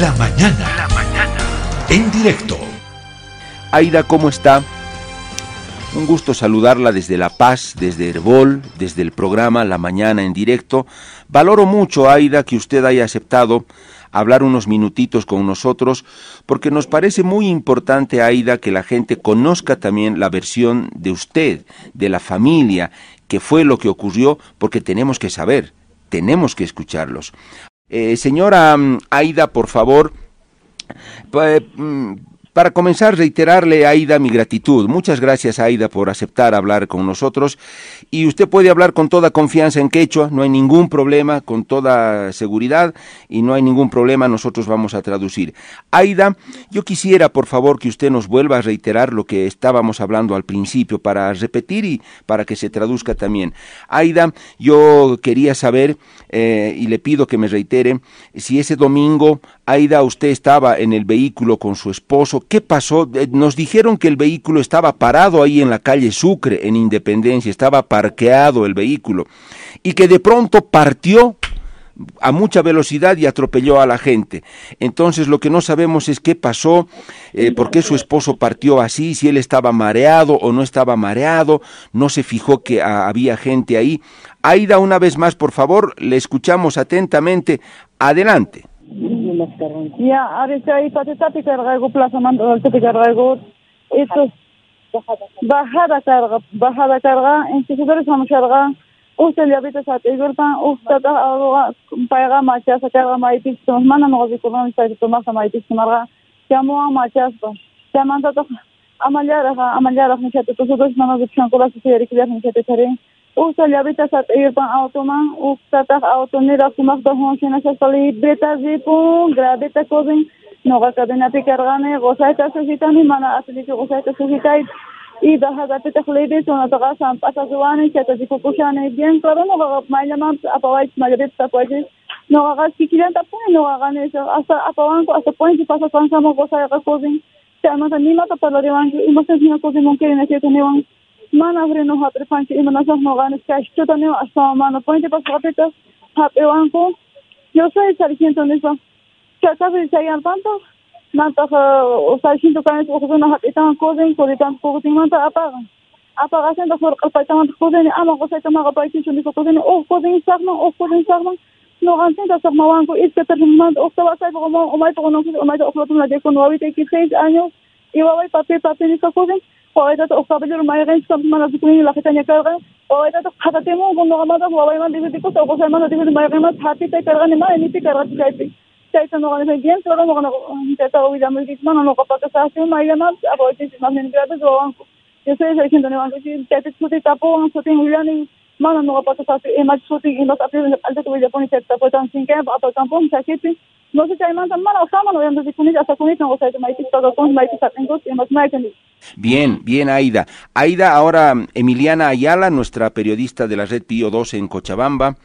La mañana. La mañana. En directo. Aida, ¿cómo está? Un gusto saludarla desde La Paz, desde Herbol, desde el programa La Mañana en directo. Valoro mucho, Aida, que usted haya aceptado hablar unos minutitos con nosotros, porque nos parece muy importante, Aida, que la gente conozca también la versión de usted, de la familia, que fue lo que ocurrió, porque tenemos que saber, tenemos que escucharlos. Eh, señora mm, Aida, por favor, mm, para comenzar, reiterarle a Aida mi gratitud. Muchas gracias, Aida, por aceptar hablar con nosotros. Y usted puede hablar con toda confianza en quechua, no hay ningún problema, con toda seguridad, y no hay ningún problema, nosotros vamos a traducir. Aida, yo quisiera, por favor, que usted nos vuelva a reiterar lo que estábamos hablando al principio, para repetir y para que se traduzca también. Aida, yo quería saber, eh, y le pido que me reitere, si ese domingo, Aida, usted estaba en el vehículo con su esposo, ¿Qué pasó? Eh, nos dijeron que el vehículo estaba parado ahí en la calle Sucre, en Independencia, estaba parqueado el vehículo, y que de pronto partió a mucha velocidad y atropelló a la gente. Entonces lo que no sabemos es qué pasó, eh, por qué su esposo partió así, si él estaba mareado o no estaba mareado, no se fijó que ah, había gente ahí. Aida, una vez más, por favor, le escuchamos atentamente. Adelante. Ya, ahorita ahí para estar cargado plaza mando al te cargado esto bajada carga bajada carga en que se debe carga usted le habita sa tegurta usted ta paiga macha sa carga maitis to mana no vi como está to masa maitis marga llamo a machas to ya manda to amalyara amalyara ni chate to dos mana vi chankola se quiere usa llavitasata irpan automan uksataq autoniraq sumaqta hunchinasasqa libreta ripun gradita kutin noqa cabinapi karqani qusayta susitani mana aslichu qusayta susitayta ida haqapitaq libi sunataqa samp'asasuwani chatachikukushani bien claro noqaqa mayllamanpas apawaychis mallapipas apawaychis noqaqa kikillanta puni noqaqa nisha hasta apawanku hasta puninchik pasasansaman e qusayqa kutin chaymanta nimata parlariwanki imastas ña e e kutin munkirin asiyta niwan rewan y mo se ni kozin mon kene ne te ne mana vre no hatre panche y mana sa no ga ne ska sto ta ne hasta mana point pasa ta ha pe wan ko yo soy sargento ne so cha ta ve sai al panto manta o sea siento que es porque no están cosas y por tanto porque manta apaga apaga haciendo por el país manta cosas ama cosa que maga país y dijo cosas o cosas sarma o cosas sarma no gansent a sarma wanko es que terminando o estaba sai como o mai por no o mai o floto na de con ahorita que seis años y va a papel papel y hoogaytatok oktobada rumayaqayntisamta mana tukunin laqitania karqa hoogaytatok qhatatinmun kundoqamantak wawayman dhibitikut oqusaymanta dhibit mayaqinmanta hatitay karqanima inipi karqati chaypi chayta noqonisa bien soro noqona chayta ovidamilkitmana noqapaka saasiu mayllamant aqoytinsimaf ninigratas wawanku yo soy sarkintoniwankuchi chayta chuti tapuwan sutin uyanin mana noqapaka saasiu imach sutin imas api altatuvidapuni chayta taputansinkepa apakampu chakipi Bien, bien, Aida. Aida, ahora Emiliana Ayala, nuestra periodista de la red Pío 12 en Cochabamba,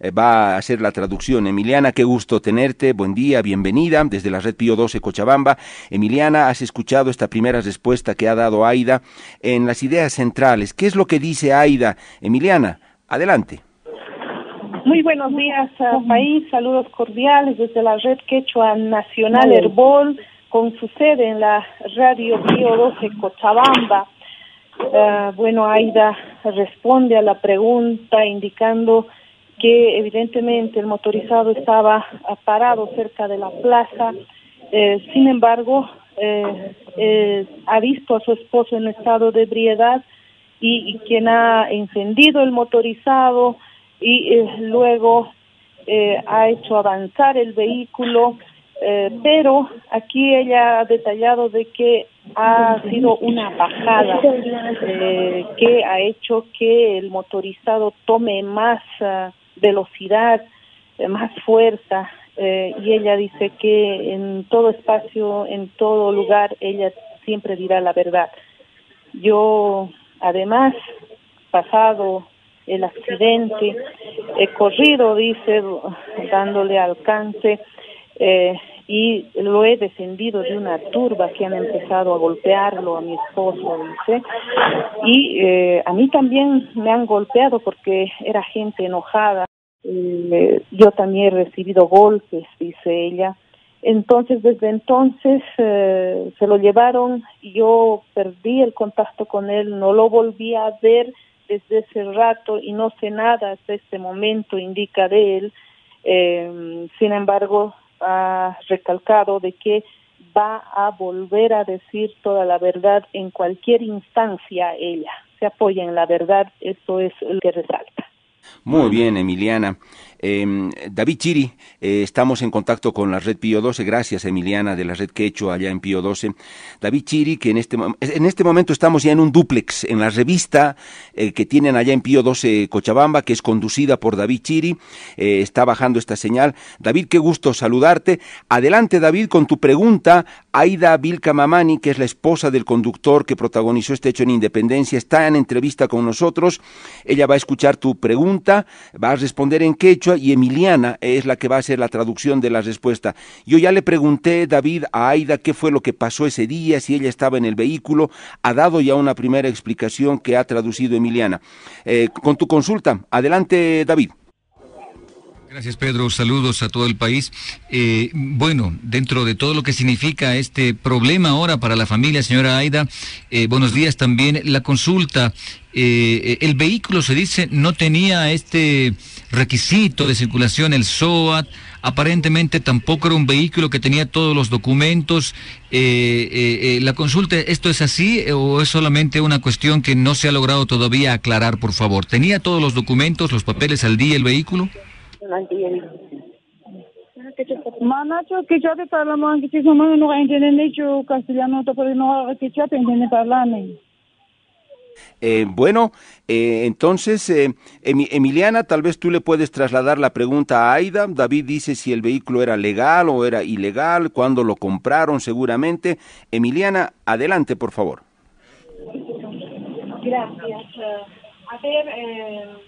eh, va a hacer la traducción. Emiliana, qué gusto tenerte, buen día, bienvenida desde la red Pío 12 Cochabamba. Emiliana, has escuchado esta primera respuesta que ha dado Aida en las ideas centrales. ¿Qué es lo que dice Aida? Emiliana, adelante. Muy buenos días, país. Saludos cordiales desde la red Quechua Nacional Herbol, con su sede en la radio Pío 12 Cochabamba. Uh, bueno, Aida responde a la pregunta indicando que evidentemente el motorizado estaba parado cerca de la plaza. Eh, sin embargo, eh, eh, ha visto a su esposo en estado de ebriedad y, y quien ha encendido el motorizado y luego ha hecho avanzar el vehículo. pero aquí ella ha detallado de que ha sido una bajada que ha hecho que el motorizado tome más velocidad, eh, más fuerza, eh, y ella dice que en todo espacio, en todo lugar, ella siempre dirá la verdad. Yo, además, pasado el accidente, he corrido, dice, dándole alcance, eh, y lo he defendido de una turba que han empezado a golpearlo a mi esposo, dice, y eh, a mí también me han golpeado porque era gente enojada. Eh, yo también he recibido golpes, dice ella, Entonces, desde entonces eh, se lo llevaron, yo perdí el contacto con él, no lo volví a ver desde ese rato y no sé nada hasta este momento, indica de él. Eh, sin embargo, ha recalcado de que va a volver a decir toda la verdad en cualquier instancia ella. Se apoya en la verdad, esto es lo que resalta. Muy bien, Emiliana. Eh, David Chiri, eh, estamos en contacto con la red Pío 12. Gracias, Emiliana, de la red Quecho allá en Pío 12. David Chiri, que en este, en este momento estamos ya en un duplex, en la revista eh, que tienen allá en Pío 12 Cochabamba, que es conducida por David Chiri. Eh, está bajando esta señal. David, qué gusto saludarte. Adelante, David, con tu pregunta. Aida Vilca Mamani, que es la esposa del conductor que protagonizó este hecho en Independencia, está en entrevista con nosotros. Ella va a escuchar tu pregunta, va a responder en quechua y Emiliana es la que va a hacer la traducción de la respuesta. Yo ya le pregunté, David, a Aida qué fue lo que pasó ese día, si ella estaba en el vehículo. Ha dado ya una primera explicación que ha traducido Emiliana. Eh, con tu consulta, adelante, David. Gracias, Pedro. Saludos a todo el país. Eh, bueno, dentro de todo lo que significa este problema ahora para la familia, señora Aida, eh, buenos días también. La consulta, eh, el vehículo se dice no tenía este requisito de circulación, el SOAT, aparentemente tampoco era un vehículo que tenía todos los documentos. la consulta, ¿esto es así o es solamente una cuestión que no se ha logrado todavía aclarar, por favor? ¿Tenía todos los documentos, los papeles al día el vehículo? Manacho que yo te parlaman que si somos no castellano to por no que yo te entiende parlane. Eh, bueno, eh, entonces, eh, Emiliana, tal vez tú le puedes trasladar la pregunta a Aida. David dice si el vehículo era legal o era ilegal, cuándo lo compraron seguramente. Emiliana, adelante, por favor. Gracias. a ver,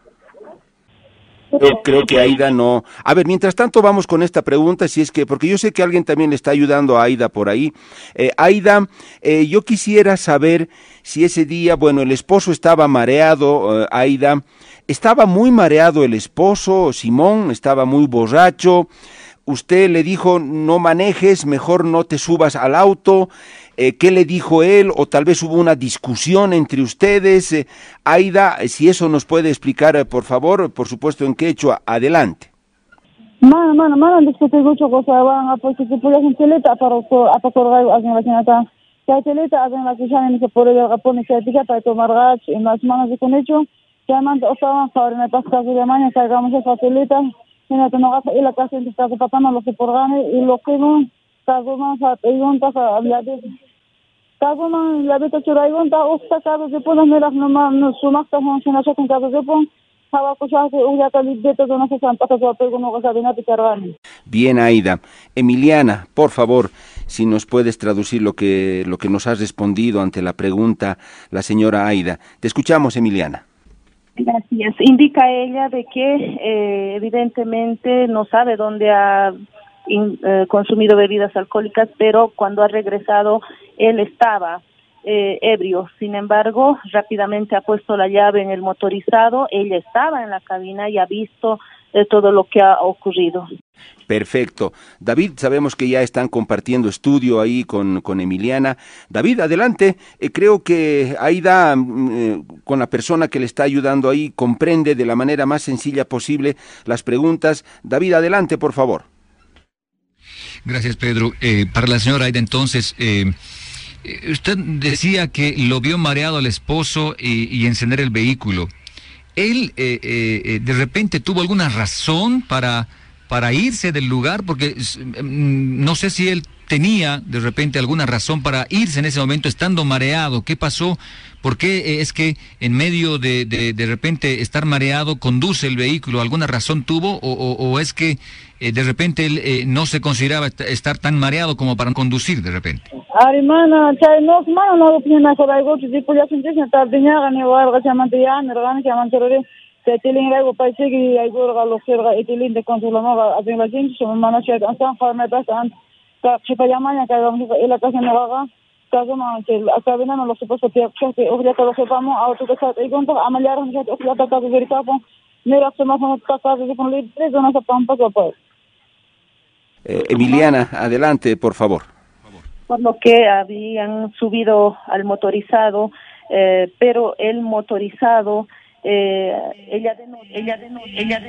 Yo creo que Aida no. A ver, mientras tanto vamos con esta pregunta, si es que, porque yo sé que alguien también le está ayudando a Aida por ahí. Eh, Aida, eh, yo quisiera saber si ese día, bueno, el esposo estaba mareado, eh, Aida, estaba muy mareado el esposo, Simón, estaba muy borracho. Usted le dijo, no manejes, mejor no te subas al auto. Eh, qué le dijo él o tal vez hubo una discusión entre ustedes. Eh, Aida, si eso nos puede explicar, eh, por favor, por supuesto en quechua, adelante. Mana, mana, mana, discutir mucho cosa, van a que puede hacer teleta para la. Que hecho. Ya Bien Aida, Emiliana, por favor, si nos puedes traducir lo que lo que nos has respondido ante la pregunta la señora Aida. Te escuchamos, Emiliana. Gracias. Indica ella de que eh, evidentemente no sabe dónde ha in, eh, consumido bebidas alcohólicas, pero cuando ha regresado él estaba eh, ebrio. Sin embargo, rápidamente ha puesto la llave en el motorizado, ella estaba en la cabina y ha visto eh, todo lo que ha ocurrido. Perfecto. David, sabemos que ya están compartiendo estudio ahí con, con Emiliana. David, adelante. Eh, creo que Aida, mm, eh, con la persona que le está ayudando ahí, comprende de la manera más sencilla posible las preguntas. David, adelante, por favor. Gracias, Pedro. Eh, para la señora Aida, entonces, eh, eh, usted decía que lo vio mareado al esposo y, encender el vehículo. ¿Él de repente tuvo alguna razón para, para irse del lugar? Porque mm, no sé si él tenía de repente alguna razón para irse en ese momento estando mareado. ¿Qué pasó? ¿Por qué es que en medio de, de, repente estar mareado conduce el vehículo? ¿Alguna razón tuvo? ¿O, es que eh, de repente él eh, no se consideraba estar tan mareado como para conducir de repente? Se tilin rego paisegi ay gorga lo serga itilin de consulama abin la gente so mana chat ansan farma bas an ka chipa yamanya ka vamos ila casa no ma lo obria que lo amaliar un chat obria que está verificado mira se con libre zona se pampa Emiliana, adelante, por favor. Por lo que habían subido al motorizado, eh, pero el motorizado, eh, ella de ella ella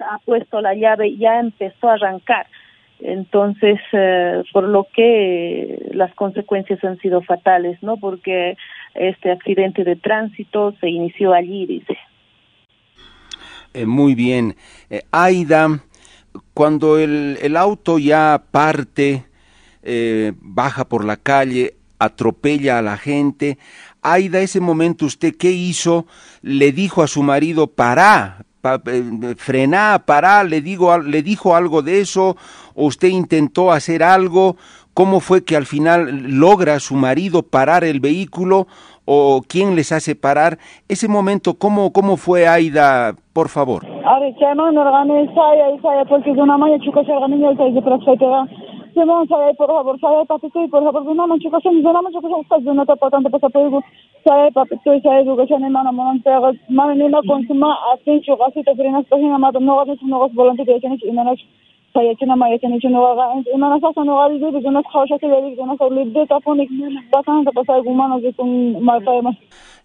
ha puesto la llave y ya empezó a arrancar. Entonces, eh, por lo que las consecuencias han sido fatales, ¿no? Porque este accidente de tránsito se inició allí, dice. muy bien. Aida, cuando el, el auto ya parte, eh, baja por la calle, atropella a la gente, Aida, ese momento usted qué hizo? Le dijo a su marido, para, pa, eh, frená, para, le, digo, le dijo algo de eso, o usted intentó hacer algo, ¿cómo fue que al final logra su marido parar el vehículo o quién les hace parar? Ese momento, ¿cómo, cómo fue Aida, por favor? آره چمان ارغانه سایه سایه porque de una manera chicos ارغانه ya se prospeterá Simón sabe por favor sabe papi tú por favor de una manera chicos de una manera chicos estás de una tapa tanto pasa por algo sabe papi tú sabe educación hermano mon pero mami ni no consuma así yo casi te frenas pues no más no vas no vas volante de que ni no saya cina maya cina cina waga imana sasa no gali de de nas khawsha ke de de nas libde taponik basan ta pasa gumano de con mal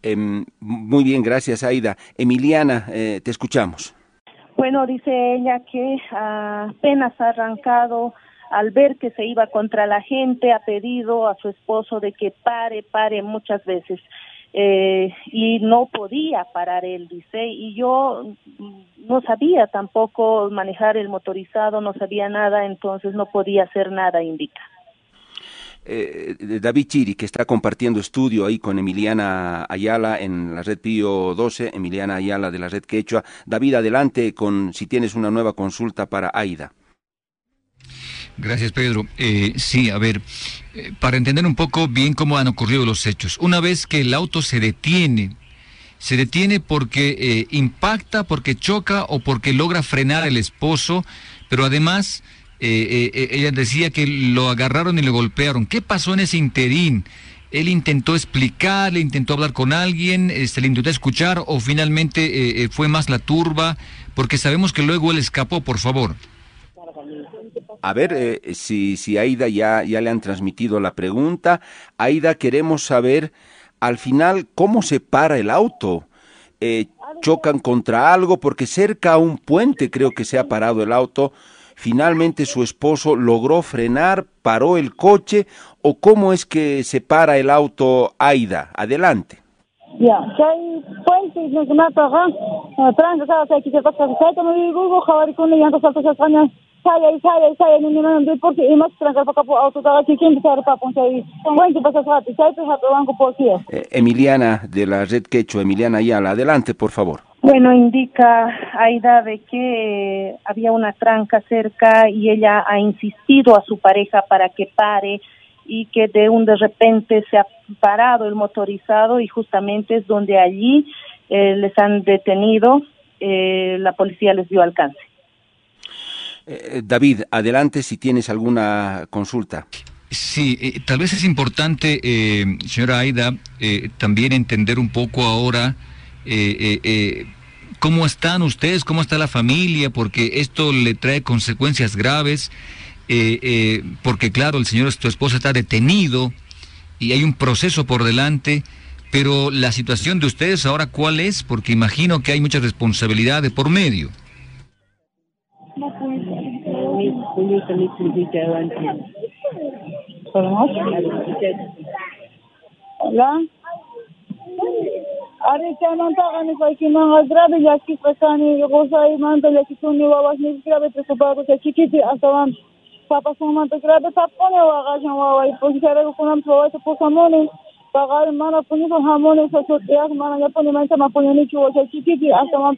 Eh, muy bien, gracias Aida. Emiliana, eh, te escuchamos. Bueno, dice ella que apenas ha arrancado al ver que se iba contra la gente, ha pedido a su esposo de que pare, pare muchas veces. Eh, y no podía parar él, dice, y yo no sabía tampoco manejar el motorizado, no sabía nada, entonces no podía hacer nada, indica. Eh, David Chiri, que está compartiendo estudio ahí con Emiliana Ayala en la red Pío 12, Emiliana Ayala de la red Quechua. David, adelante con si tienes una nueva consulta para Aida. Gracias, Pedro. Eh, sí, a ver, eh, para entender un poco bien cómo han ocurrido los hechos. Una vez que el auto se detiene, se detiene porque eh, impacta, porque choca o porque logra frenar al esposo, pero además eh, ella decía que lo agarraron y le golpearon. ¿Qué pasó en ese interín? Él intentó explicar, le intentó hablar con alguien, se este, le intentó escuchar o finalmente eh, fue más la turba, porque sabemos que luego él escapó, por favor. A ver, si, si Aida ya, ya le han transmitido la pregunta. Aida, queremos saber al final cómo se para el auto. chocan contra algo, porque cerca a un puente creo que se ha parado el auto. Finalmente su esposo logró frenar, paró el coche o cómo es que se para el auto Aida. Adelante. Ya, puente no se mata, tranca pasa, como digo, entonces salta España. Saya, saya, saya, ni ni ni porque y más tranca para capo auto cada que quien empezar para ponchar ahí. Bueno, pasa suerte, sai te jato banco por Emiliana de la red Quechua, Emiliana Ayala, adelante, por favor. Bueno, indica Aida de que había una tranca cerca y ella ha insistido a su pareja para que pare y que de un de repente se ha parado el motorizado y justamente es donde allí eh, les han detenido, eh, la policía les dio alcance. Eh, David, adelante si tienes alguna consulta. Sí, tal vez es importante, señora Aida, también entender un poco ahora eh, eh, eh, cómo están ustedes, cómo está la familia, porque esto le trae consecuencias graves, eh, porque claro, el señor, tu esposa está detenido y hay un proceso por delante, pero la situación de ustedes ahora, ¿cuál es? Porque imagino que hay mucha responsabilidad de por medio. voulu que les publics aient un peu. Comment Là Arrête un antagane quoi qui m'a grave ya qui pasani rosa y manta ya qui tuni wawas ni grave te sobago te chiquiti asawan papa son manta grave tapone wagajan wawa y pues sare ko nam sowa te posamone pagar mana puni hamone sa sotiak mana ya puni manta ma puni ni chuo te chiquiti asawan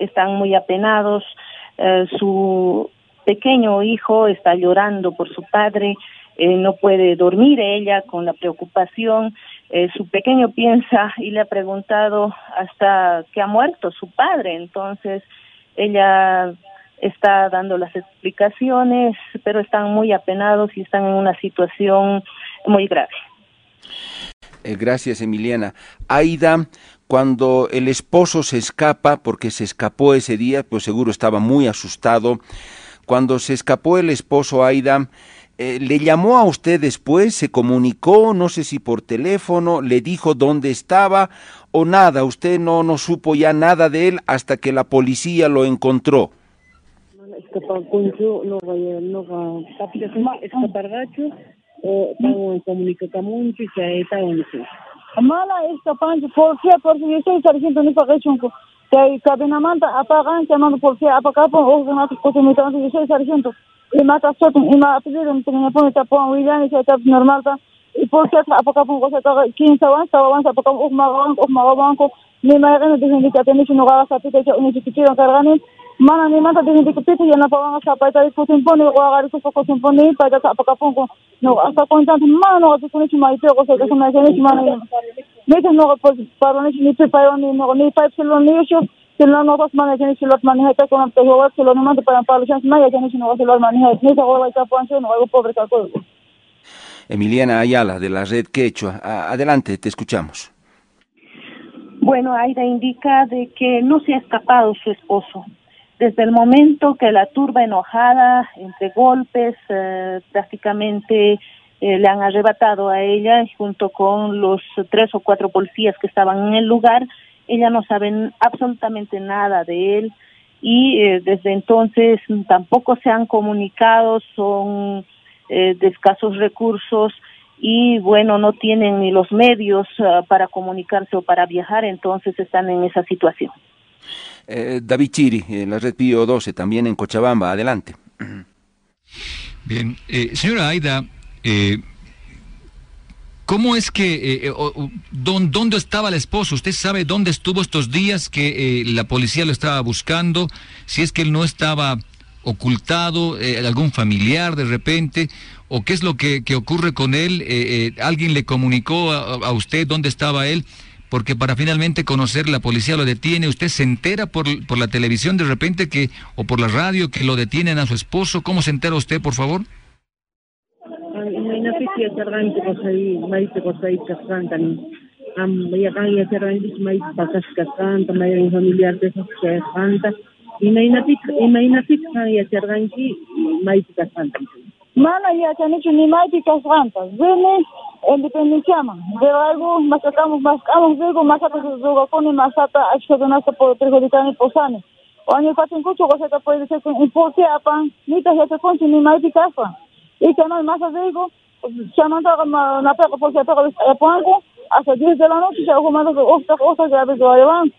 están muy apenados. Eh, su pequeño hijo está llorando por su padre, eh, no puede dormir ella con la preocupación. Eh, su pequeño piensa y le ha preguntado hasta que ha muerto su padre. Entonces, ella está dando las explicaciones, pero están muy apenados y están en una situación muy grave. Gracias, Emiliana. Aida, cuando el esposo se escapa, porque se escapó ese día, pues seguro estaba muy asustado. Cuando se escapó el esposo, Aida, eh, ¿le llamó a usted después? ¿Se comunicó? No sé si por teléfono, le dijo dónde estaba o nada. Usted no, no supo ya nada de él hasta que la policía lo encontró. Mala escapanchu policía portuguesa sargento nipa qechunku chay cabinamanta apagan chaymanta policía apakapan uqkunata kutimitawanchu yusay sargento imata sotun ima apellido tiñapuni tapuwan willani chaytapas normalta y nuqaqa sapita chay unichikichiwan karqani mana nimanta dijindikapita yanapawanga sapayta kutinpuni waqarikuspa kutinpuni paytata apakapunku no hasta cuentan mano que con eso mai pero que se me hace mano me que no pues para no ni pero ni no ni pipe se lo ni yo que no no vas manejar ni se lo maneja con el tejo se lo no manda para para chance mai que no se lo maneja ni se va a estar poncho no algo pobre calculo Emiliana Ayala de la red Quechua. Adelante te escuchamos. Bueno Aida indica de que no se ha escapado su esposo desde el momento que la turba enojada, entre golpes, eh, prácticamente eh, le han arrebatado a ella junto con los tres o cuatro policías que estaban en el lugar, ella no sabe absolutamente nada de él y eh, desde entonces tampoco se han comunicado, son de escasos recursos y bueno, no tienen ni los medios para comunicarse o para viajar, entonces están en esa situación. Eh, David Chiri, en la red Pío 12, también en Cochabamba. Adelante. Bien, eh, señora Aida, eh, ¿cómo es que, dónde estaba el esposo? ¿Usted sabe dónde estuvo estos días que la policía lo estaba buscando? Si es que él no estaba ocultado, algún familiar de repente, o qué es lo que, ocurre con él? ¿Alguien le comunicó a usted dónde estaba él? Porque para finalmente conocer la policía lo detiene, usted se entera por, por la televisión de repente que o por la radio que lo detienen a su esposo, ¿cómo se entera usted, por favor? Mana yachanichu nimaypi kasqanta. Vini independenciaman. Pero algo masacamos, mascamos digo, masata zugakuni, masata achkadunasta por perjudicani posani. Oño patinkuchu coseta puede ser que impulse apan, nita yachakунchu nimaypi kasqan. Y que no hay más digo, chamanta na pega por ser pega apanku, hasta 10 de la noche se ha jugado osta osta ya ves lo llevan.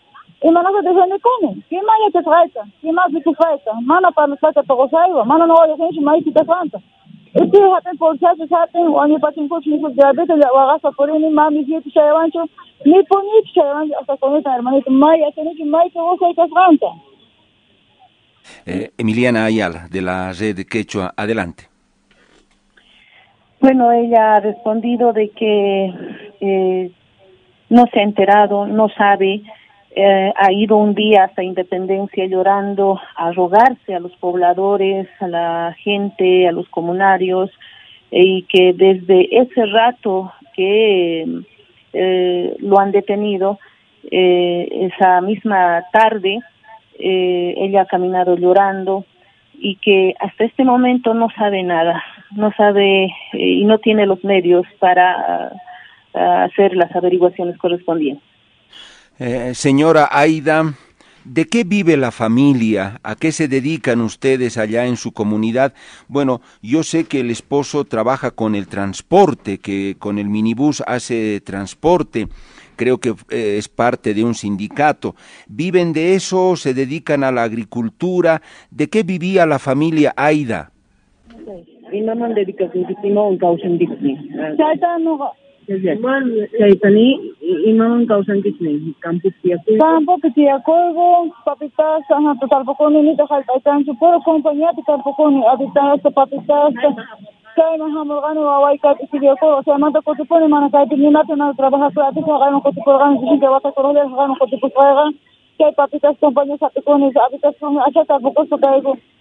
Y mana se defiende con ¿Qué más ya te falta? ¿Qué más te falta? Mana para no falta todo saiba. Mana no vaya a ser más te falta. Que eh, Emiliana Ayala de la red Quechua, adelante. Bueno, ella ha respondido de que eh, no se ha enterado, no sabe eh, ha ido un día hasta Independencia llorando a rogarse a los pobladores, a la gente, a los comunarios, y que desde ese rato que eh, lo han detenido, eh, esa misma tarde, ella ha caminado llorando y que hasta este momento no sabe nada, no sabe y no tiene los medios para hacer las averiguaciones correspondientes. Eh, señora Aida, ¿de qué vive la familia? ¿A qué se dedican ustedes allá en su comunidad? Bueno, yo sé que el esposo trabaja con el transporte, que con el minibús hace transporte. creo que eh, es parte de un sindicato. ¿Viven de eso? ¿Se dedican a la agricultura? ¿De qué vivía la familia Aida? Tiyakuy. Campo tiyakuyku, papitas, ajá, tutalpukuni nita hallp'aykanchu, puro compañíapi talpukuni, habitasta, papitasta, chayma hamurqani wawaykata isidiyakuyqa, chaymanta kutipuni mana kaypi nimata nada trabajasqa, atisqa qayman kutipurqani, sishinka watakurujlla qayman kutipusqayqa, chay papitas compañías hapikuni, habitas acha talpukusqa kayku. mana hallp'aykanchik ni ni kutishi kasu alcaldepa cosa trabajakurqa tawa kupitas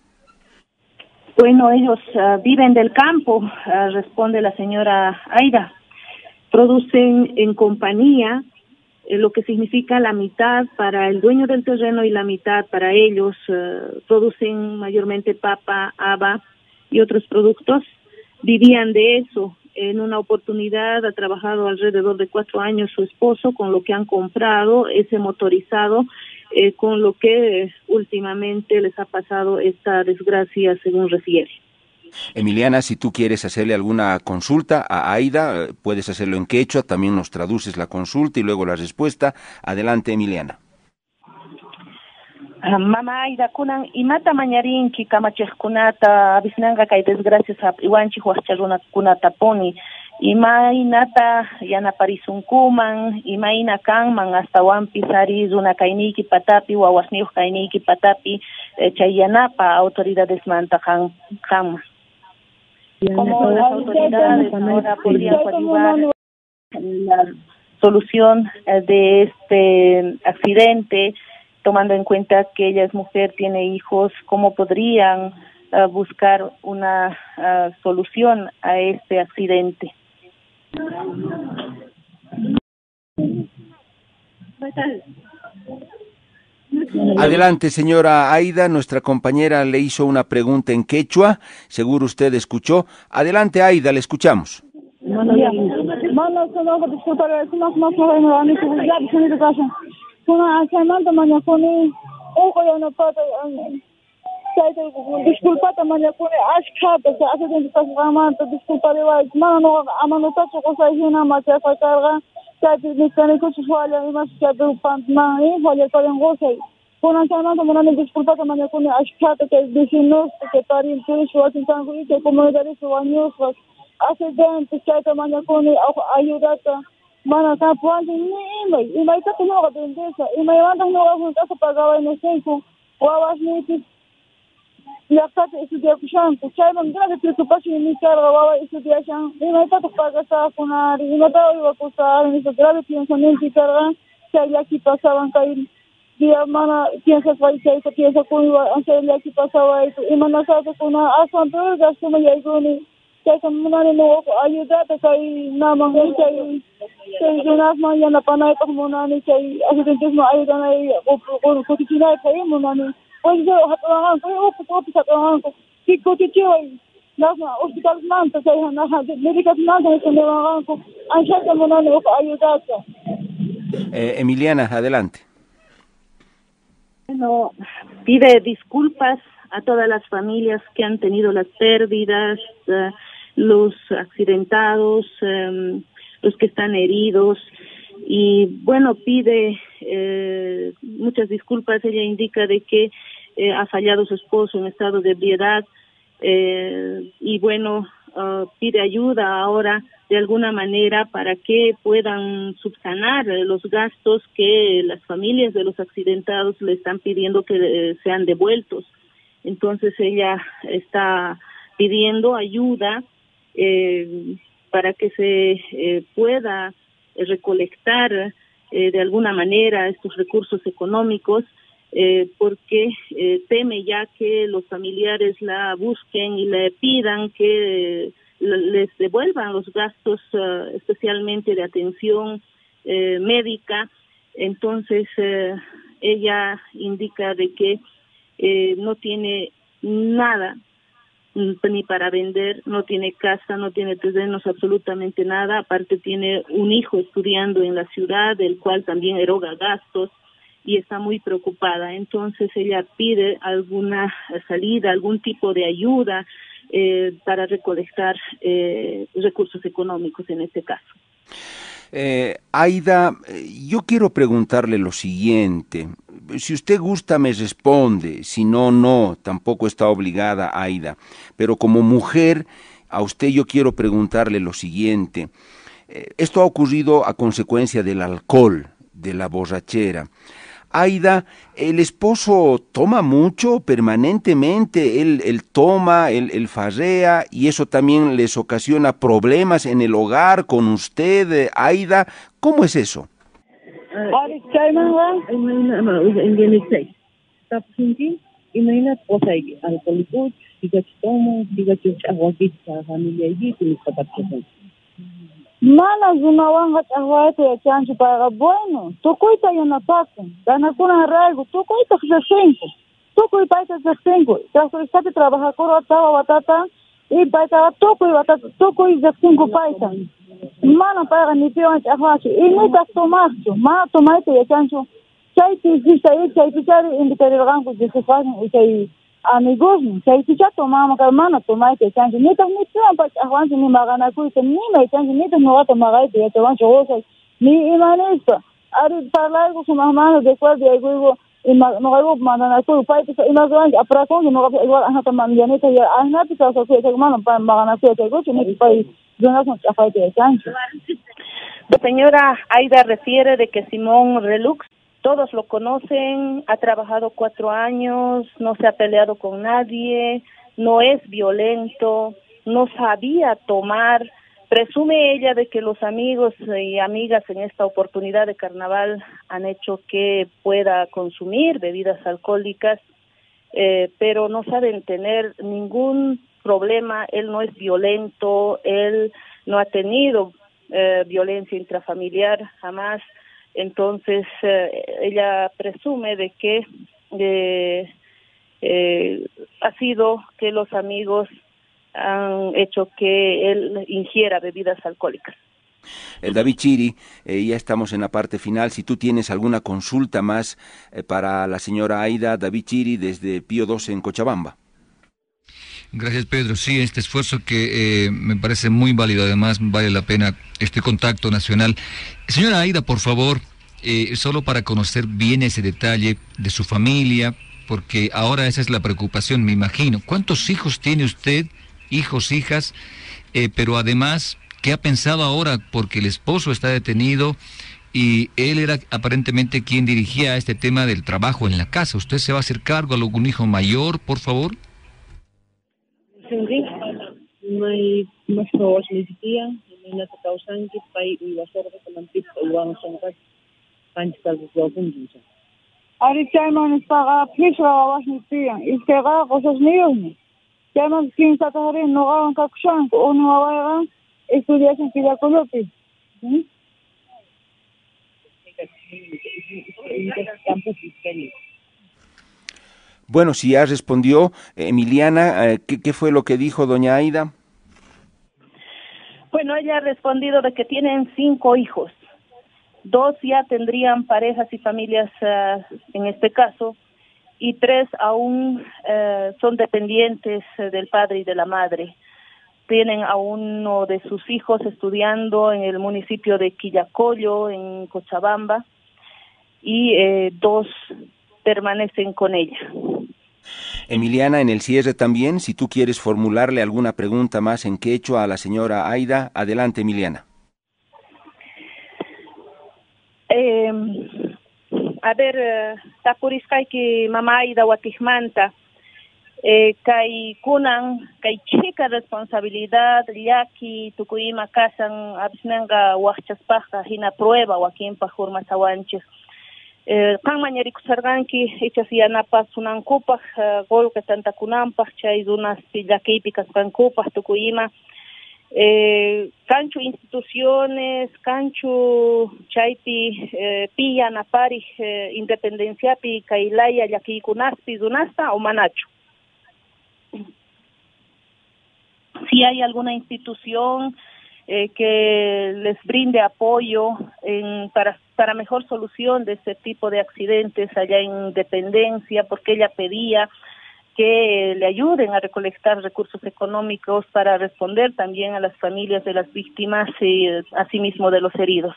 Bueno, ellos uh, viven del campo, uh, responde la señora Aida. Producen en compañía, eh, lo que significa la mitad para el dueño del terreno y la mitad para ellos. Uh, producen mayormente papa, haba y otros productos. Vivían de eso. En una oportunidad ha trabajado alrededor de cuatro años su esposo con lo que han comprado ese motorizado eh, con lo que últimamente les ha pasado esta desgracia, según refiere. Emiliana, si tú quieres hacerle alguna consulta a Aida, puedes hacerlo en quechua, también nos traduces la consulta y luego la respuesta. Adelante, Emiliana. Ah, mama Aida, kunan imata mañarinki kamachejkunata avisnanga kay desgracias iwanchik imaynata yanaparisunkuman imayna kanman astawan sari runa kayniyki patapi wawasniyuq kayniyki patapi eh, chay yanapa autoridades manta kan kanman como las autoridades ahora podrían ayudar la solución eh, de este accidente tomando en cuenta que ella es mujer tiene hijos cómo podrían uh, buscar una uh, solución a este accidente Adelante, señora Aida. Nuestra compañera le hizo una pregunta en quechua. Seguro usted escuchó. Adelante, Aida, le escuchamos. Disculpata mañakuni ashkhata chay asistentepasqamanta disculpariwayku mana nuqaqa amanutachu qusayhinaman chayqa karqa chaypi niskanikuchus falla imachu chaypi man in fallarparin qusay kunan chaymanta munani disculpata mañakuni ashkhata chay vecinusta chay parientush wasinkanku y chay comunidadista wañusqa accidentes chayta mañakuni ayudata mana kapuanchik ni imay imaytaqa nuqa bendisa imaymanta nuqa hunk'asa pagawaynisinku wawasnipis llaqtapi estudiakushanku chayman grave preocupación mi carga wawa estudiashan imaytataq pagasakunari imata uywakusari nisa grave pensamiento carga chay llaki pasaban kay día mana piensasway chayta piensakuywa chay llaki pasawayku imanasakakuna aswan peor gastuma yaykuni chayka munani nuqaku ayudata kay naman chay chay runasman yanapanaypaq munani chay accidentisman ayudanay kutichinaypaq munani pues hospital manta médicas manta munani uku ayudata eh, Emiliana, adelante. Bueno, pide disculpas a todas las familias que han tenido las pérdidas, uh, los accidentados, um, los que están heridos y bueno, pide eh, muchas disculpas. Ella indica de que eh, ha fallado su esposo en estado de ebriedad eh, y bueno, uh, pide ayuda ahora de alguna manera para que puedan subsanar los gastos que las familias de los accidentados le están pidiendo que eh, sean devueltos. Entonces ella está pidiendo ayuda eh, para que se eh, pueda recolectar eh, de alguna manera estos recursos económicos eh, porque eh, teme ya que los familiares la busquen y le pidan que les devuelvan los gastos uh, especialmente de atención eh, médica. Entonces, eh, ella indica de que eh, no tiene nada ni para vender, no tiene casa, no tiene terrenos, absolutamente nada. Aparte tiene un hijo estudiando en la ciudad, del cual también eroga gastos y está muy preocupada. Entonces ella pide alguna salida, algún tipo de ayuda eh, para recolectar eh, recursos económicos en este caso. Eh, Aida, yo quiero preguntarle lo siguiente. Si usted gusta, me responde. Si no, no. Tampoco está obligada, Aida. Pero como mujer, a usted yo quiero preguntarle lo siguiente. Eh, esto ha ocurrido a consecuencia del alcohol, de la borrachera. Aida, el esposo toma mucho permanentemente, él, él toma, él, él, farrea y eso también les ocasiona problemas en el hogar con usted, Aida. ¿Cómo es eso? Mana zunawanqa t'aqwayta yachanchu payqa bueno, tukuyta yanapakun, ganakunan rayku, tukuytaq riqsinku, tukuy payta riqsinku, trastoristati trabajakurqa tawa watata, y payta tukuy watata, tukuy riqsinku payta. Mana payqa nipiwan t'aqwanchu, imitaq tumaschu, mana tumayta yachanchu, chay tisista y chay pichari invitarirqanku, disifashin y chay amigos chay ticha tomama ka mana tomai te changi ni ta ni tsa pa ahwanti ni magana ku ni mai changi ni ta no ta magai te te wan chosa ni imanista ari parlai ku suma mana de kwa de ma no go mana na ku pa te i ma go an apra no go igual ana ta man yani te ya ana te so ku te mana pa magana ku te go ni pa Jonas no cha te changi La señora Aida refiere de que Simón Relux todos lo conocen, ha trabajado cuatro años, no se ha peleado con nadie, no es violento, no sabía tomar. Presume ella de que los amigos y amigas en esta oportunidad de carnaval han hecho que pueda consumir bebidas alcohólicas, eh, pero no saben tener ningún problema. Él no es violento, él no ha tenido eh, violencia intrafamiliar jamás entonces eh, ella presume de que eh, eh, ha sido que los amigos han hecho que él ingiera bebidas alcohólicas. El David Chiri, eh, ya estamos en la parte final. Si tú tienes alguna consulta más eh, para la señora Aida, David Chiri desde Pío 12 en Cochabamba. Gracias, Pedro. Sí, este esfuerzo que eh, me parece muy válido, además vale la pena este contacto nacional. Señora Aida, por favor, eh, solo para conocer bien ese detalle de su familia, porque ahora esa es la preocupación, me imagino. ¿Cuántos hijos tiene usted, hijos, hijas? Eh, pero además, ¿qué ha pensado ahora? Porque el esposo está detenido y él era aparentemente quien dirigía este tema del trabajo en la casa. ¿Usted se va a hacer cargo a algún hijo mayor, por favor? Hindi. May mas mawas may sikiya. May natataw sangkit pa iwasar ka kalampit sa uwang sangkat. Panchikal ko ko kung dun siya. Ari chairman está a pisa awas ni tía. Istega cosas niños ni. Chairman kin sa taharin no gawan kakshan o no gawan estudias en pila colopi. Campus Fiscalista. Bueno, si ya respondió, Emiliana, eh, ¿qué, ¿qué fue lo que dijo doña Aida? Bueno, ella ha respondido de que tienen cinco hijos dos ya tendrían parejas y familias uh, en este caso, y tres aún uh, son dependientes del padre y de la madre. Tienen a uno de sus hijos estudiando en el municipio de Quillacollo, en Cochabamba, y dos permanecen con ella. Emiliana, en el cierre también, si tú quieres formularle alguna pregunta más en quechua a la señora Aida, adelante, Emiliana. Eh, a ver, tapurisqayki mamayda watijmanta eh, kay kunan kay chika responsabilidad llaki tukuyma kasan abisnanga waqchaspaqqa hina prueba wakinpaq hurmasawanchik eh, qan mañarikusarqanki ichas yanapas sunankupaq uh, golqa tantakunanpaq chay runaspi llakiypi kasqankupaq tukuyma eh, cancho instituciones, cancho chaypi eh, pilla napari eh, independencia pi kailaya yaki kunaspi dunasta o manacho. Si hay alguna institución eh, que les brinde apoyo en, para, para mejor solución de este tipo de accidentes allá en Independencia, porque ella pedía que le ayuden a recolectar recursos económicos para responder también a las familias de las víctimas y asimismo de los heridos.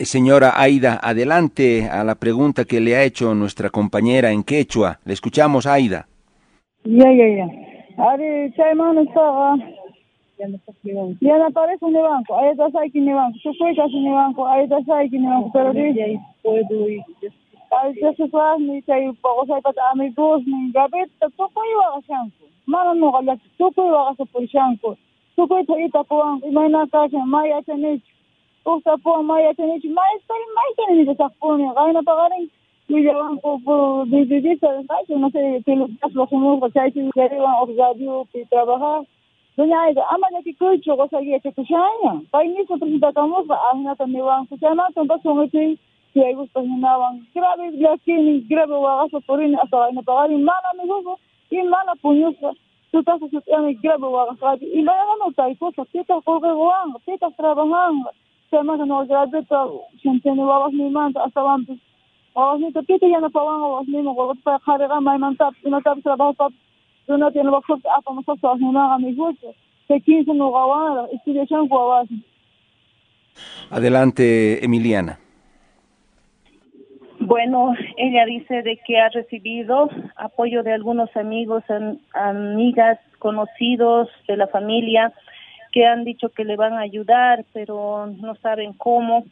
Eh, señora Aida, adelante a la pregunta que le ha hecho nuestra compañera en quechua. Le escuchamos, Aida. Ya, ya, ya. Ya no aparece en el banco. Ahí está aquí en el banco. Yo fui casi en el banco. Ahí está aquí en el banco. Pero dice. puedo ir. Alchasifasmi chay paqosaypata amigosnin gaveta tukuy waqashanku mana nuqallata tukuy waqasapurishanku tukuyta itapuwanku imayna kashan may achanichu uqtapuwan may achanichu maystari maytanimita saqpuni qayna paqarin willawanku dididita kaychu no sé kilotasloqimusqa chaychi willariwan oxradiopi trabajar Doña Aida, ama ya kikuchu kwa sagia chekushanya. Pai niso presenta kamufa, ahina ta miwan kuchana, tonta sumiti, si hay gusto hinawan. Grabe blakini, grabe wagaso turini, hasta vaina pagari, mana migufu, y mana puñufa. Tutas a sutiami, grabe wagasati. Y vaya no taifusa, titas kurbe guanga, titas trabajanga. Tema que no gradeta, chentene wagas mi manta, hasta vampis. Wagas mi tapita, ya no paganga, wagas mi mo, wagas pa kariga, may mantap, inatap trabajo, papis. Wawasin Adelante, Emiliana. Bueno, ella dice de que ha recibido apoyo de algunos amigos, am, amigas, conocidos de la familia que han dicho que le van a ayudar, pero no saben cómo.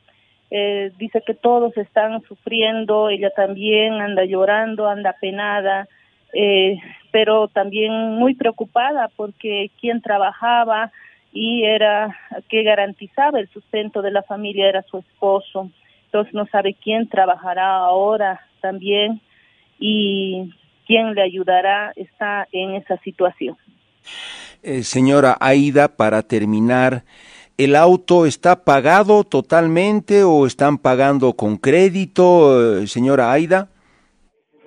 Eh, dice que todos están sufriendo, ella también anda llorando, anda penada, eh, pero también muy preocupada porque quien trabajaba y era que garantizaba el sustento de la familia era su esposo entonces no sabe quién trabajará ahora también y quién le ayudará, está en esa situación. Eh, señora Aida, para terminar, ¿el auto está pagado totalmente o están pagando con crédito, eh, señora Aida?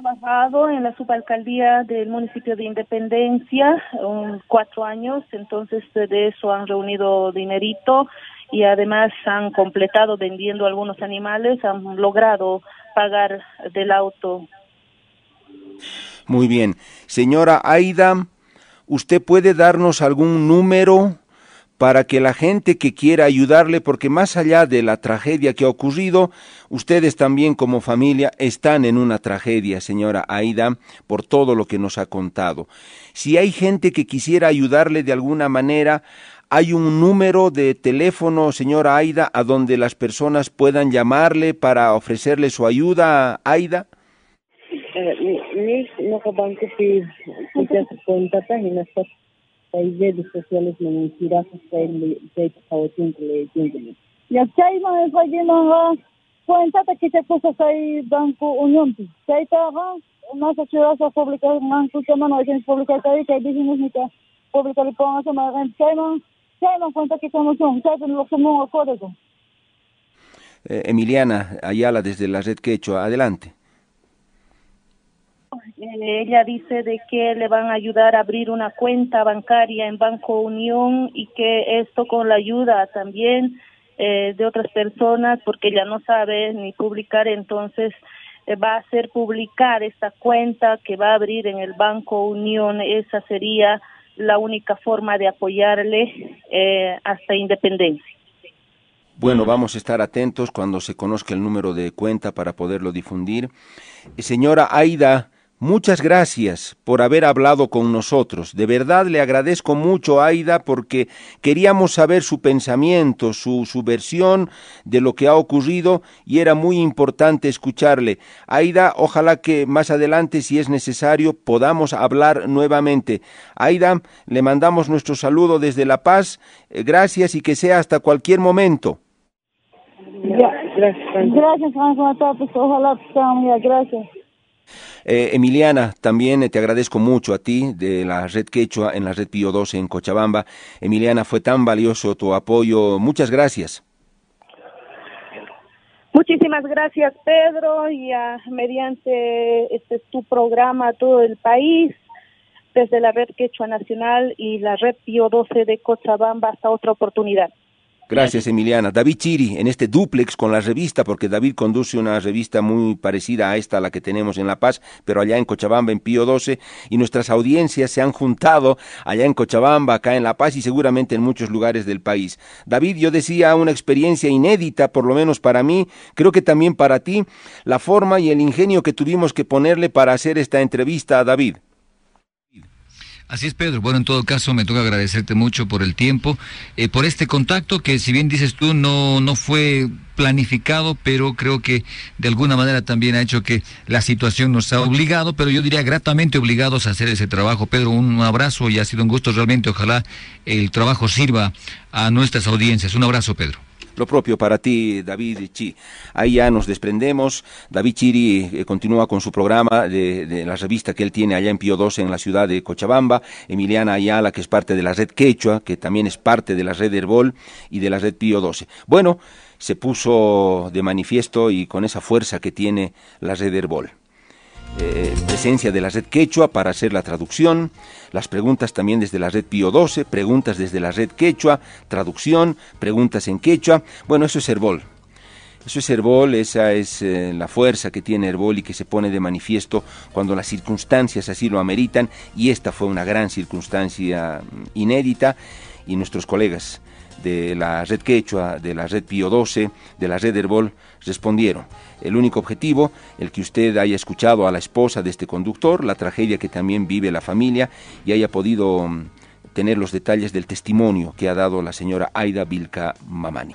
Trabajado en la subalcaldía del municipio de Independencia um, cuatro años, entonces de eso han reunido dinerito y además han completado vendiendo algunos animales, han logrado pagar del auto. Muy bien. Señora Aida, ¿usted puede darnos algún número para que la gente que quiera ayudarle, porque más allá de la tragedia que ha ocurrido, ustedes también como familia están en una tragedia, señora Aida, por todo lo que nos ha contado. Si hay gente que quisiera ayudarle de alguna manera, ¿Hay un número de teléfono, señora Aida, a donde las personas puedan llamarle para ofrecerle su ayuda, Aida? Ya chayman esqayllinanqa cuentata kichakkusasay Banco Unión. Chaytaqa masa churasa publicamanku chamana aychanchik publicaytawi kay bijimusnika publicaripunqa mayqanchik chayman chayman cuenta Emiliana Ayala desde la red Quechua, adelante. Eh, ella dice de que le van a ayudar a abrir una cuenta bancaria en Banco Unión y que esto con la ayuda también eh, de otras personas, porque ella no sabe ni publicar, entonces eh, va a hacer publicar esta cuenta que va a abrir en el Banco Unión. Esa sería la única forma de apoyarle hasta independencia. Bueno, vamos a estar atentos cuando se conozca el número de cuenta para poderlo difundir. Señora Aida, Muchas gracias por haber hablado con nosotros. De verdad le agradezco mucho, Aida, porque queríamos saber su pensamiento, su, su versión de lo que ha ocurrido y era muy importante escucharle. Aida, ojalá que más adelante, si es necesario, podamos hablar nuevamente. Aida, le mandamos nuestro saludo desde La Paz. Eh, gracias y que sea hasta cualquier momento. Gracias, gracias, ojalá, gracias. Eh, Emiliana, también te agradezco mucho a ti de la red Quechua en la red Pío 12 en Cochabamba. Emiliana, fue tan valioso tu apoyo. Muchas gracias. Muchísimas gracias, Pedro, y mediante este tu programa todo el país, desde la red Quechua Nacional y la red Pío 12 de Cochabamba hasta otra oportunidad. Gracias, Emiliana. David Chiri, en este duplex con la revista, porque David conduce una revista muy parecida a esta, la que tenemos en La Paz, pero allá en Cochabamba, en Pío 12, y nuestras audiencias se han juntado allá en Cochabamba, acá en La Paz y seguramente en muchos lugares del país. David, yo decía una experiencia inédita, por lo menos para mí, creo que también para ti, la forma y el ingenio que tuvimos que ponerle para hacer esta entrevista a David. Así es, Pedro. Bueno, en todo caso, me toca agradecerte mucho por el tiempo, eh, por este contacto que, si bien dices tú, no, no fue planificado, pero creo que de alguna manera también ha hecho que la situación nos ha obligado, pero yo diría gratamente obligados a hacer ese trabajo. Pedro, un abrazo y ha sido un gusto realmente. Ojalá el trabajo sirva a nuestras audiencias. Un abrazo, Pedro. Lo propio para ti, David Chi. Ahí ya nos desprendemos. David Chiri eh, continúa con su programa de, la revista que él tiene allá en Pío 12 en la ciudad de Cochabamba. Emiliana Ayala, que es parte de la red Quechua, que también es parte de la red Herbol y de la red Pío 12. Bueno, se puso de manifiesto y con esa fuerza que tiene la red Herbol. Eh, presencia de la red Quechua para hacer la traducción, las preguntas también desde la red Pío 12, preguntas desde la red Quechua, traducción, preguntas en Quechua. Bueno, eso es Herbol. Eso es Herbol, esa es eh, la fuerza que tiene Herbol y que se pone de manifiesto cuando las circunstancias así lo ameritan y esta fue una gran circunstancia mm, inédita y nuestros colegas de la red Quechua, de la red Pío 12, de la red Herbol, respondieron. El único objetivo, el que usted haya escuchado a la esposa de este conductor, la tragedia que también vive la familia y haya podido mm, tener los detalles del testimonio que ha dado la señora Aida Vilca Mamani.